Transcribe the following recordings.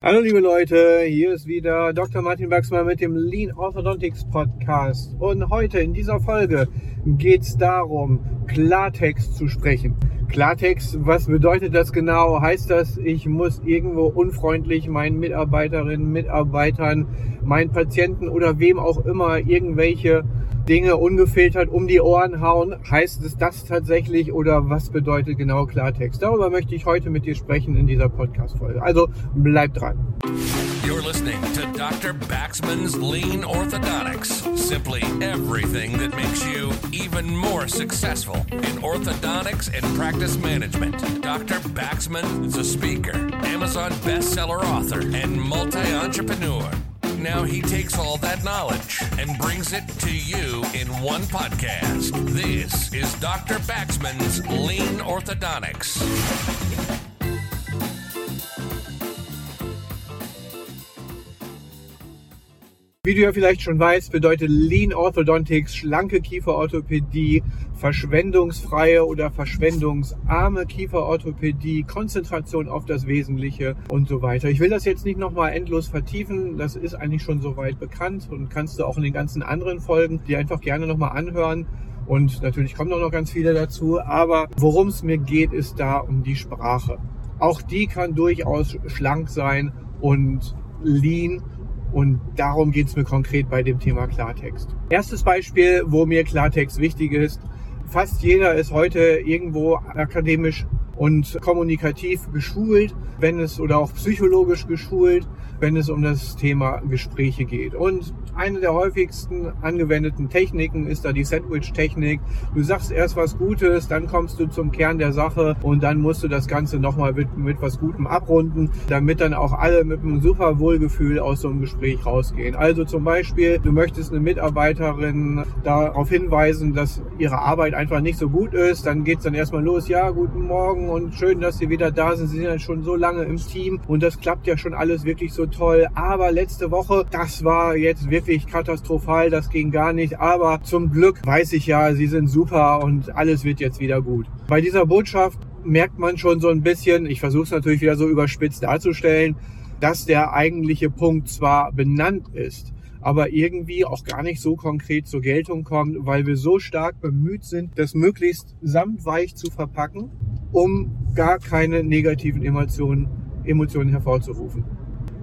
Hallo liebe Leute, hier ist wieder Dr. Martin Wachsmann mit dem Lean Orthodontics Podcast. Und heute in dieser Folge geht es darum, Klartext zu sprechen. Klartext, was bedeutet das genau? Heißt das, ich muss irgendwo unfreundlich meinen Mitarbeiterinnen, Mitarbeitern, meinen Patienten oder wem auch immer irgendwelche Dinge ungefiltert um die Ohren hauen. Heißt es das tatsächlich oder was bedeutet genau Klartext? Darüber möchte ich heute mit dir sprechen in dieser Podcast-Folge. Also bleib dran. You're listening to Dr. Baxman's Lean Orthodontics. Simply everything that makes you even more successful in orthodontics and practice management. Dr. Baxman is a speaker, Amazon bestseller author, and multi entrepreneur. Now he takes all that knowledge and brings it to you in one podcast. This is Dr. Baxman's Lean Orthodontics. Wie du ja vielleicht schon weißt, bedeutet Lean Orthodontics schlanke Kieferorthopädie, verschwendungsfreie oder verschwendungsarme Kieferorthopädie, Konzentration auf das Wesentliche und so weiter. Ich will das jetzt nicht nochmal endlos vertiefen, das ist eigentlich schon soweit bekannt und kannst du auch in den ganzen anderen Folgen die einfach gerne nochmal anhören. Und natürlich kommen auch noch ganz viele dazu, aber worum es mir geht, ist da um die Sprache. Auch die kann durchaus schlank sein und lean und darum geht es mir konkret bei dem Thema Klartext. Erstes Beispiel, wo mir Klartext wichtig ist. Fast jeder ist heute irgendwo akademisch und kommunikativ geschult, wenn es oder auch psychologisch geschult, wenn es um das Thema Gespräche geht. Und eine der häufigsten angewendeten Techniken ist da die Sandwich-Technik. Du sagst erst was Gutes, dann kommst du zum Kern der Sache und dann musst du das Ganze nochmal mit, mit was Gutem abrunden, damit dann auch alle mit einem super Wohlgefühl aus so einem Gespräch rausgehen. Also zum Beispiel, du möchtest eine Mitarbeiterin darauf hinweisen, dass ihre Arbeit einfach nicht so gut ist, dann geht's dann erstmal los, ja, guten Morgen und schön, dass Sie wieder da sind. Sie sind ja schon so lange im Team und das klappt ja schon alles wirklich so toll. Aber letzte Woche, das war jetzt wirklich katastrophal, das ging gar nicht. Aber zum Glück weiß ich ja, Sie sind super und alles wird jetzt wieder gut. Bei dieser Botschaft merkt man schon so ein bisschen, ich versuche es natürlich wieder so überspitzt darzustellen, dass der eigentliche Punkt zwar benannt ist, aber irgendwie auch gar nicht so konkret zur Geltung kommt, weil wir so stark bemüht sind, das möglichst samtweich zu verpacken, um gar keine negativen Emotionen, Emotionen hervorzurufen.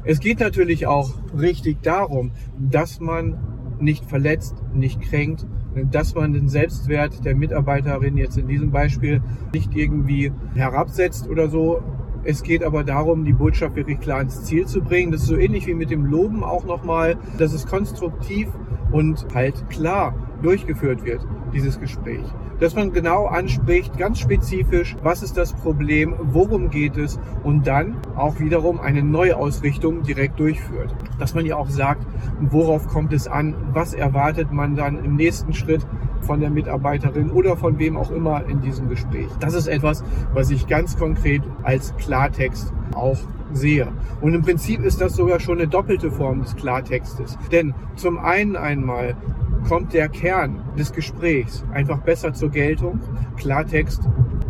Es geht natürlich auch richtig darum, dass man nicht verletzt, nicht kränkt, dass man den Selbstwert der Mitarbeiterin jetzt in diesem Beispiel nicht irgendwie herabsetzt oder so, es geht aber darum, die Botschaft wirklich klar ins Ziel zu bringen. Das ist so ähnlich wie mit dem Loben auch nochmal, dass es konstruktiv und halt klar durchgeführt wird, dieses Gespräch. Dass man genau anspricht, ganz spezifisch, was ist das Problem, worum geht es und dann auch wiederum eine Neuausrichtung direkt durchführt. Dass man ja auch sagt, worauf kommt es an, was erwartet man dann im nächsten Schritt von der Mitarbeiterin oder von wem auch immer in diesem Gespräch. Das ist etwas, was ich ganz konkret als Klartext auch sehe. Und im Prinzip ist das sogar schon eine doppelte Form des Klartextes. Denn zum einen einmal kommt der Kern des Gesprächs einfach besser zur Geltung. Klartext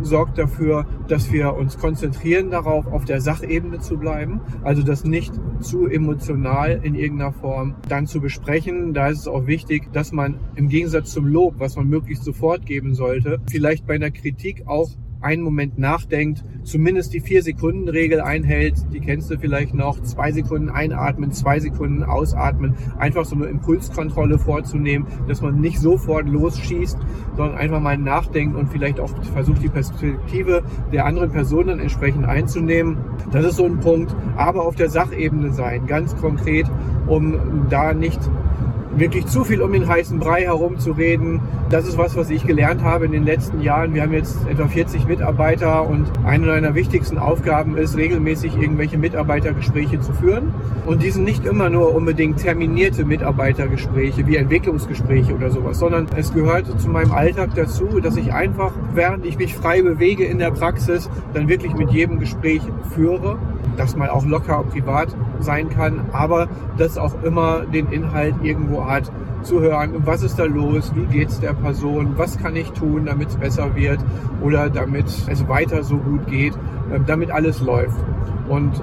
sorgt dafür, dass wir uns konzentrieren darauf, auf der Sachebene zu bleiben, also das nicht zu emotional in irgendeiner Form dann zu besprechen. Da ist es auch wichtig, dass man im Gegensatz zum Lob, was man möglichst sofort geben sollte, vielleicht bei einer Kritik auch einen Moment nachdenkt, zumindest die Vier-Sekunden-Regel einhält, die kennst du vielleicht noch, zwei Sekunden einatmen, zwei Sekunden ausatmen, einfach so eine Impulskontrolle vorzunehmen, dass man nicht sofort losschießt, sondern einfach mal nachdenkt und vielleicht auch versucht, die Perspektive der anderen Person dann entsprechend einzunehmen. Das ist so ein Punkt, aber auf der Sachebene sein, ganz konkret, um da nicht wirklich zu viel um den heißen Brei herumzureden. Das ist was, was ich gelernt habe in den letzten Jahren. Wir haben jetzt etwa 40 Mitarbeiter und eine meiner wichtigsten Aufgaben ist, regelmäßig irgendwelche Mitarbeitergespräche zu führen. Und die sind nicht immer nur unbedingt terminierte Mitarbeitergespräche wie Entwicklungsgespräche oder sowas, sondern es gehört zu meinem Alltag dazu, dass ich einfach, während ich mich frei bewege in der Praxis, dann wirklich mit jedem Gespräch führe das mal auch locker privat sein kann, aber das auch immer den Inhalt irgendwo hat, zu hören, was ist da los, wie geht's der Person, was kann ich tun, damit es besser wird oder damit es weiter so gut geht, ähm, damit alles läuft. Und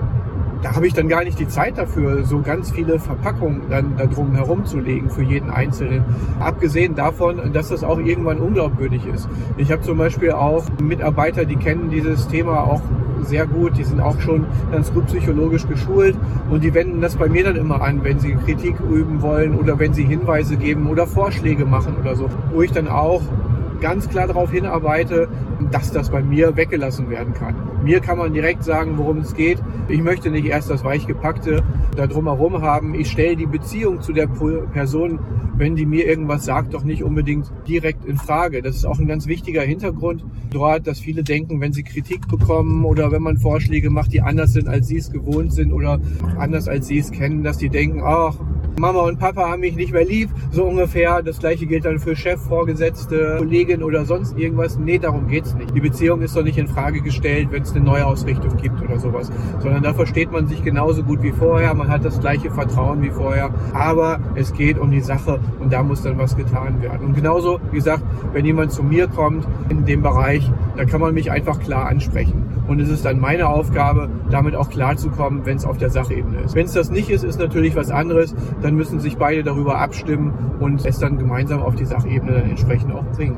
da habe ich dann gar nicht die Zeit dafür, so ganz viele Verpackungen dann da drum herumzulegen für jeden Einzelnen. Abgesehen davon, dass das auch irgendwann unglaubwürdig ist. Ich habe zum Beispiel auch Mitarbeiter, die kennen dieses Thema auch sehr gut, die sind auch schon ganz gut psychologisch geschult und die wenden das bei mir dann immer an, wenn sie Kritik üben wollen oder wenn sie Hinweise geben oder Vorschläge machen oder so, wo ich dann auch ganz klar darauf hinarbeite, dass das bei mir weggelassen werden kann. Mir kann man direkt sagen, worum es geht. Ich möchte nicht erst das Weichgepackte da drumherum haben. Ich stelle die Beziehung zu der Person, wenn die mir irgendwas sagt, doch nicht unbedingt direkt in Frage. Das ist auch ein ganz wichtiger Hintergrund dort, dass viele denken, wenn sie Kritik bekommen oder wenn man Vorschläge macht, die anders sind, als sie es gewohnt sind oder anders als sie es kennen, dass die denken, ach, Mama und Papa haben mich nicht mehr lieb, so ungefähr. Das gleiche gilt dann für Chef, Vorgesetzte, Kollegin oder sonst irgendwas. Nee, darum geht's nicht. Die Beziehung ist doch nicht in Frage gestellt, wenn es eine Neuausrichtung gibt oder sowas, sondern da versteht man sich genauso gut wie vorher. Man hat das gleiche Vertrauen wie vorher, aber es geht um die Sache und da muss dann was getan werden. Und genauso, wie gesagt, wenn jemand zu mir kommt in dem Bereich, da kann man mich einfach klar ansprechen. Und es ist dann meine Aufgabe, damit auch klarzukommen, wenn es auf der Sachebene ist. Wenn es das nicht ist, ist natürlich was anderes. Dann müssen sich beide darüber abstimmen und es dann gemeinsam auf die Sachebene dann entsprechend auch bringen.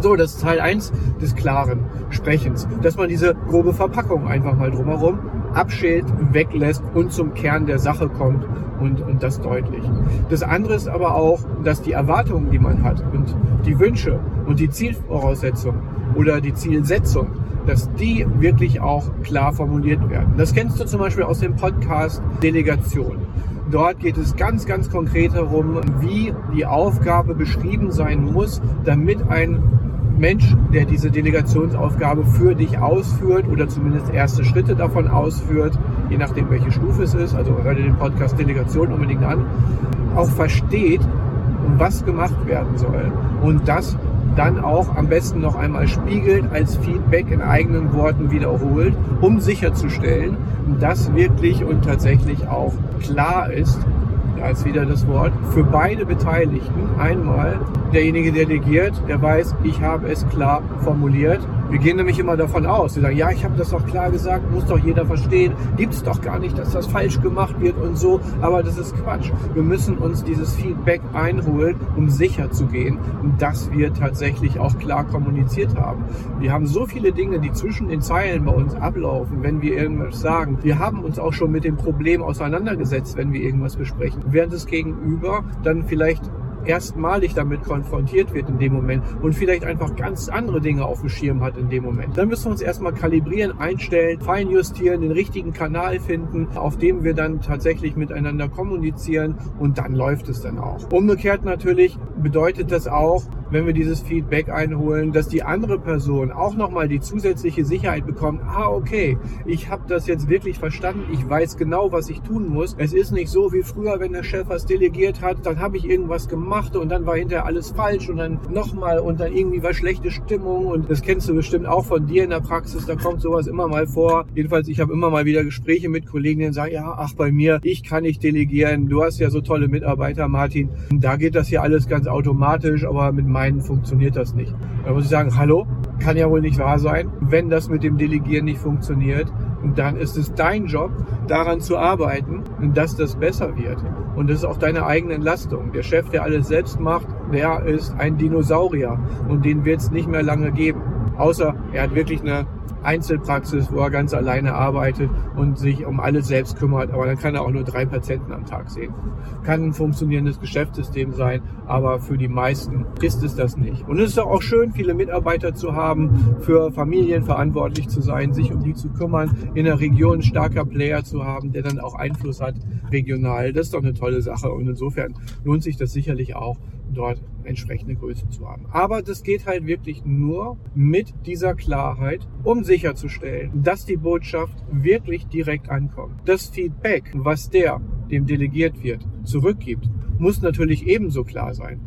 So, das ist Teil 1 des klaren Sprechens, dass man diese grobe Verpackung einfach mal drumherum abschält, weglässt und zum Kern der Sache kommt und, und das deutlich. Das andere ist aber auch, dass die Erwartungen, die man hat und die Wünsche und die Zielvoraussetzungen oder die Zielsetzung, dass die wirklich auch klar formuliert werden. Das kennst du zum Beispiel aus dem Podcast Delegation. Dort geht es ganz, ganz konkret darum, wie die Aufgabe beschrieben sein muss, damit ein Mensch, der diese Delegationsaufgabe für dich ausführt oder zumindest erste Schritte davon ausführt, je nachdem welche Stufe es ist, also hör dir den Podcast Delegation unbedingt an, auch versteht, was gemacht werden soll. Und das dann auch am besten noch einmal spiegelt, als Feedback in eigenen Worten wiederholt, um sicherzustellen, dass wirklich und tatsächlich auch klar ist, als wieder das Wort, für beide Beteiligten. Einmal derjenige, der delegiert, der weiß, ich habe es klar formuliert. Wir gehen nämlich immer davon aus, wir sagen, ja, ich habe das doch klar gesagt, muss doch jeder verstehen, gibt es doch gar nicht, dass das falsch gemacht wird und so, aber das ist Quatsch. Wir müssen uns dieses Feedback einholen, um sicher zu gehen, dass wir tatsächlich auch klar kommuniziert haben. Wir haben so viele Dinge, die zwischen den Zeilen bei uns ablaufen, wenn wir irgendwas sagen. Wir haben uns auch schon mit dem Problem auseinandergesetzt, wenn wir irgendwas besprechen während das Gegenüber dann vielleicht erstmalig damit konfrontiert wird in dem Moment und vielleicht einfach ganz andere Dinge auf dem Schirm hat in dem Moment. Dann müssen wir uns erstmal kalibrieren, einstellen, feinjustieren, den richtigen Kanal finden, auf dem wir dann tatsächlich miteinander kommunizieren und dann läuft es dann auch. Umgekehrt natürlich bedeutet das auch, wenn wir dieses Feedback einholen, dass die andere Person auch nochmal die zusätzliche Sicherheit bekommt, ah okay, ich habe das jetzt wirklich verstanden, ich weiß genau, was ich tun muss. Es ist nicht so wie früher, wenn der Chef was delegiert hat, dann habe ich irgendwas gemacht und dann war hinterher alles falsch und dann nochmal und dann irgendwie war schlechte Stimmung und das kennst du bestimmt auch von dir in der Praxis, da kommt sowas immer mal vor. Jedenfalls, ich habe immer mal wieder Gespräche mit Kollegen, die sagen, ja, ach bei mir, ich kann nicht delegieren, du hast ja so tolle Mitarbeiter, Martin, da geht das hier alles ganz automatisch, aber mit meinen funktioniert das nicht. Da muss ich sagen, hallo, kann ja wohl nicht wahr sein, wenn das mit dem Delegieren nicht funktioniert, dann ist es dein Job, daran zu arbeiten, dass das besser wird. Und das ist auch deine eigene Entlastung. Der Chef, der alles selbst macht, der ist ein Dinosaurier und den wird es nicht mehr lange geben. Außer er hat wirklich eine Einzelpraxis, wo er ganz alleine arbeitet und sich um alles selbst kümmert. Aber dann kann er auch nur drei Patienten am Tag sehen. Kann ein funktionierendes Geschäftssystem sein, aber für die meisten ist es das nicht. Und es ist auch schön, viele Mitarbeiter zu haben, für Familien verantwortlich zu sein, sich um die zu kümmern, in der Region starker Player zu haben, der dann auch Einfluss hat regional. Das ist doch eine tolle Sache und insofern lohnt sich das sicherlich auch dort entsprechende Größe zu haben. Aber das geht halt wirklich nur mit dieser Klarheit, um sicherzustellen, dass die Botschaft wirklich direkt ankommt. Das Feedback, was der, dem delegiert wird, zurückgibt, muss natürlich ebenso klar sein.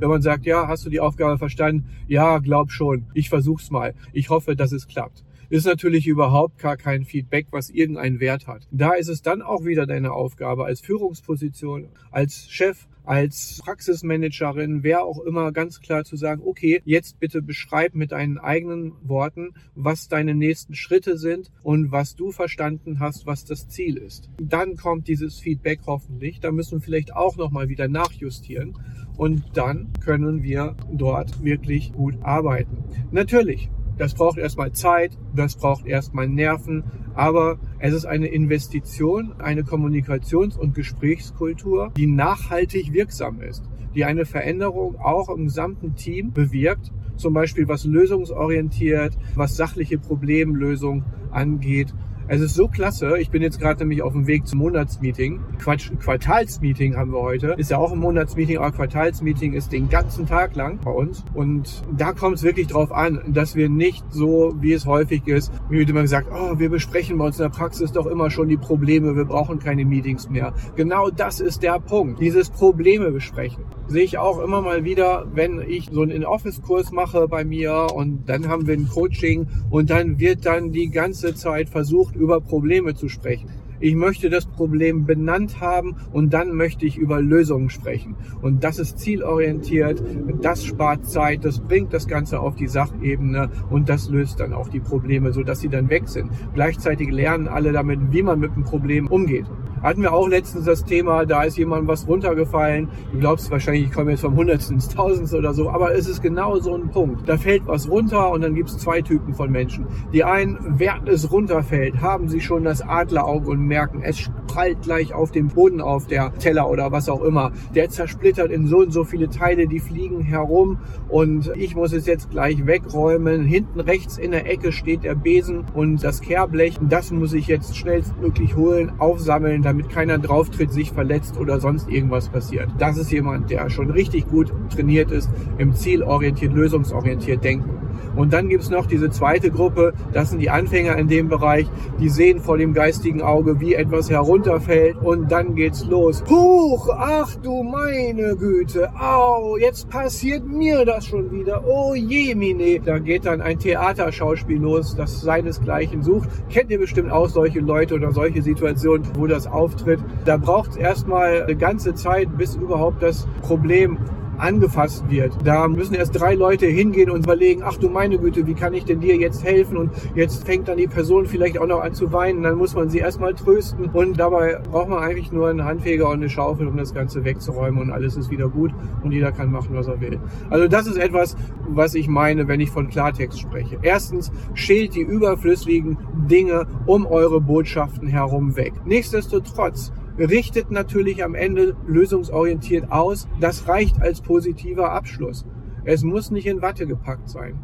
Wenn man sagt, ja, hast du die Aufgabe verstanden? Ja, glaub schon. Ich versuch's mal. Ich hoffe, dass es klappt ist natürlich überhaupt gar kein Feedback, was irgendeinen Wert hat. Da ist es dann auch wieder deine Aufgabe als Führungsposition, als Chef, als Praxismanagerin, wer auch immer, ganz klar zu sagen, okay, jetzt bitte beschreib mit deinen eigenen Worten, was deine nächsten Schritte sind und was du verstanden hast, was das Ziel ist. Dann kommt dieses Feedback hoffentlich. Da müssen wir vielleicht auch nochmal wieder nachjustieren und dann können wir dort wirklich gut arbeiten. Natürlich, das braucht erstmal Zeit, das braucht erstmal Nerven, aber es ist eine Investition, eine Kommunikations- und Gesprächskultur, die nachhaltig wirksam ist, die eine Veränderung auch im gesamten Team bewirkt, zum Beispiel was lösungsorientiert, was sachliche Problemlösung angeht es ist so klasse. Ich bin jetzt gerade nämlich auf dem Weg zum Monatsmeeting. Quatsch, Quartalsmeeting haben wir heute. Ist ja auch ein Monatsmeeting, aber Quartalsmeeting ist den ganzen Tag lang bei uns. Und da kommt es wirklich drauf an, dass wir nicht so, wie es häufig ist, wie wird immer gesagt, oh, wir besprechen bei uns in der Praxis doch immer schon die Probleme, wir brauchen keine Meetings mehr. Genau das ist der Punkt. Dieses Probleme besprechen. Sehe ich auch immer mal wieder, wenn ich so einen In-Office-Kurs mache bei mir und dann haben wir ein Coaching und dann wird dann die ganze Zeit versucht, über Probleme zu sprechen. Ich möchte das Problem benannt haben und dann möchte ich über Lösungen sprechen. Und das ist zielorientiert, das spart Zeit, das bringt das Ganze auf die Sachebene und das löst dann auch die Probleme, sodass sie dann weg sind. Gleichzeitig lernen alle damit, wie man mit dem Problem umgeht. Hatten wir auch letztens das Thema, da ist jemand was runtergefallen. Du glaubst wahrscheinlich, ich komme jetzt vom Hundertsten ins Tausendste oder so, aber es ist genau so ein Punkt. Da fällt was runter und dann gibt es zwei Typen von Menschen. Die einen, während es runterfällt, haben sie schon das Adlerauge und merken, es prallt gleich auf dem Boden auf, der Teller oder was auch immer. Der zersplittert in so und so viele Teile, die fliegen herum und ich muss es jetzt gleich wegräumen. Hinten rechts in der Ecke steht der Besen und das Kehrblech. Das muss ich jetzt schnellstmöglich holen, aufsammeln, damit keiner drauftritt, sich verletzt oder sonst irgendwas passiert. Das ist jemand, der schon richtig gut trainiert ist, im zielorientiert, lösungsorientiert denken. Und dann gibt's noch diese zweite Gruppe, das sind die Anfänger in dem Bereich, die sehen vor dem geistigen Auge, wie etwas herunterfällt und dann geht's los. Huch, ach du meine Güte, au, jetzt passiert mir das schon wieder, oh je, mine. Da geht dann ein Theaterschauspiel los, das seinesgleichen sucht. Kennt ihr bestimmt auch solche Leute oder solche Situationen, wo das auftritt. Da braucht es erstmal eine ganze Zeit, bis überhaupt das Problem angefasst wird. Da müssen erst drei Leute hingehen und überlegen, ach du meine Güte, wie kann ich denn dir jetzt helfen? Und jetzt fängt dann die Person vielleicht auch noch an zu weinen. Dann muss man sie erstmal trösten. Und dabei braucht man eigentlich nur einen Handfeger und eine Schaufel, um das Ganze wegzuräumen und alles ist wieder gut und jeder kann machen, was er will. Also das ist etwas, was ich meine, wenn ich von Klartext spreche. Erstens, schält die überflüssigen Dinge um eure Botschaften herum weg. Nichtsdestotrotz, richtet natürlich am Ende lösungsorientiert aus. Das reicht als positiver Abschluss. Es muss nicht in Watte gepackt sein.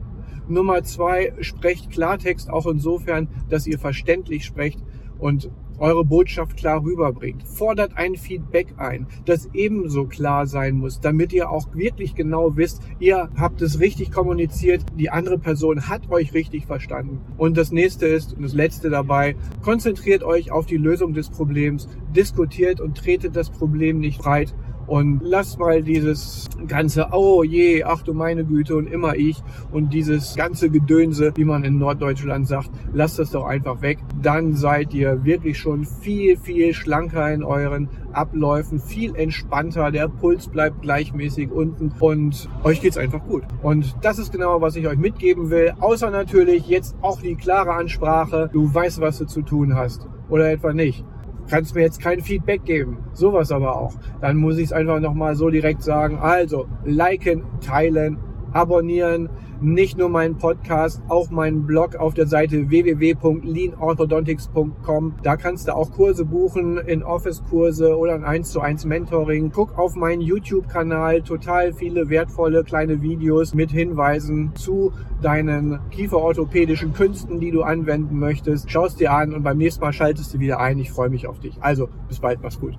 Nummer zwei, sprecht Klartext auch insofern, dass ihr verständlich sprecht und eure Botschaft klar rüberbringt. Fordert ein Feedback ein, das ebenso klar sein muss, damit ihr auch wirklich genau wisst, ihr habt es richtig kommuniziert, die andere Person hat euch richtig verstanden. Und das nächste ist, und das letzte dabei, konzentriert euch auf die Lösung des Problems, diskutiert und tretet das Problem nicht breit, und lass mal dieses ganze, oh je, ach du meine Güte und immer ich und dieses ganze Gedönse, wie man in Norddeutschland sagt, lasst das doch einfach weg. Dann seid ihr wirklich schon viel, viel schlanker in euren Abläufen, viel entspannter. Der Puls bleibt gleichmäßig unten und euch geht's einfach gut. Und das ist genau, was ich euch mitgeben will. Außer natürlich jetzt auch die klare Ansprache. Du weißt, was du zu tun hast. Oder etwa nicht kannst mir jetzt kein Feedback geben. Sowas aber auch. Dann muss ich es einfach nochmal so direkt sagen. Also, liken, teilen, abonnieren. Nicht nur meinen Podcast, auch meinen Blog auf der Seite www.leanorthodontics.com. Da kannst du auch Kurse buchen, in Office-Kurse oder ein 1 zu 1 Mentoring. Guck auf meinen YouTube-Kanal, total viele wertvolle kleine Videos mit Hinweisen zu deinen kieferorthopädischen Künsten, die du anwenden möchtest. Schau es dir an und beim nächsten Mal schaltest du wieder ein. Ich freue mich auf dich. Also, bis bald, mach's gut.